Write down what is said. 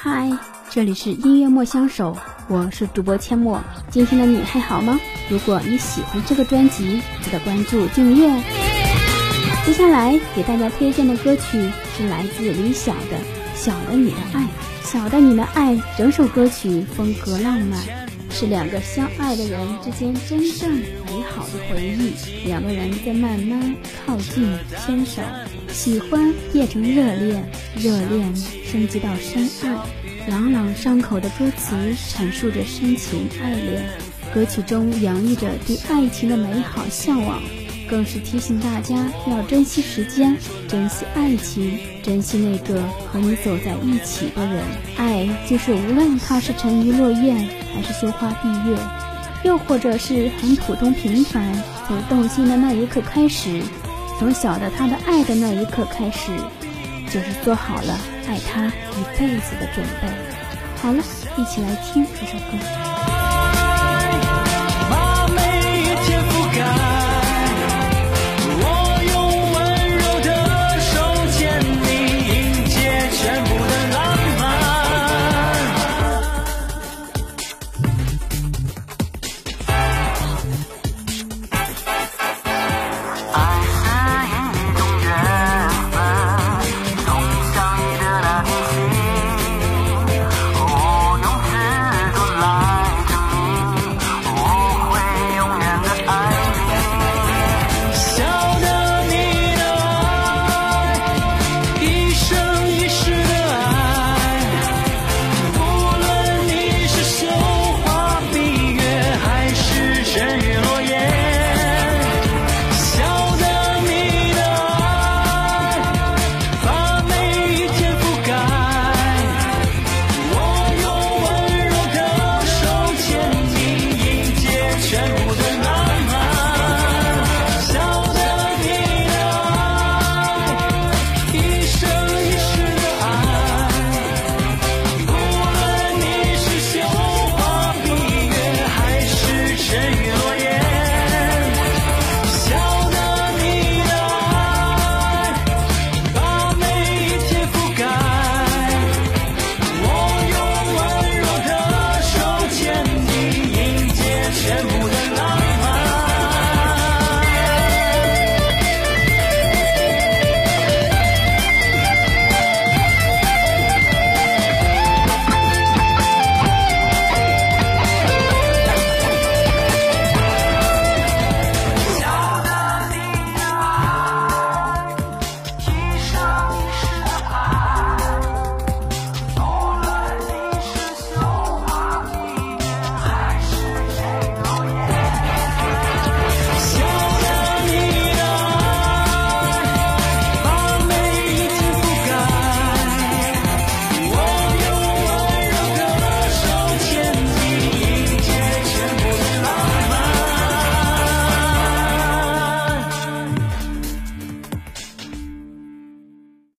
嗨，这里是音乐莫相守，我是主播阡陌。今天的你还好吗？如果你喜欢这个专辑，记得关注订阅。接下来给大家推荐的歌曲是来自李晓的《小的你的爱》。小的你的爱，整首歌曲风格浪漫。是两个相爱的人之间真正好的回忆，两个人在慢慢靠近、牵手，喜欢变成热恋，热恋升级到深爱，朗朗上口的歌词阐述着深情爱恋，歌曲中洋溢着对爱情的美好向往。更是提醒大家要珍惜时间，珍惜爱情，珍惜那个和你走在一起的人。爱就是无论他是沉鱼落雁，还是羞花闭月，又或者是很普通平凡。从动心的那一刻开始，从晓得他的爱的那一刻开始，就是做好了爱他一辈子的准备。好了，一起来听这首歌。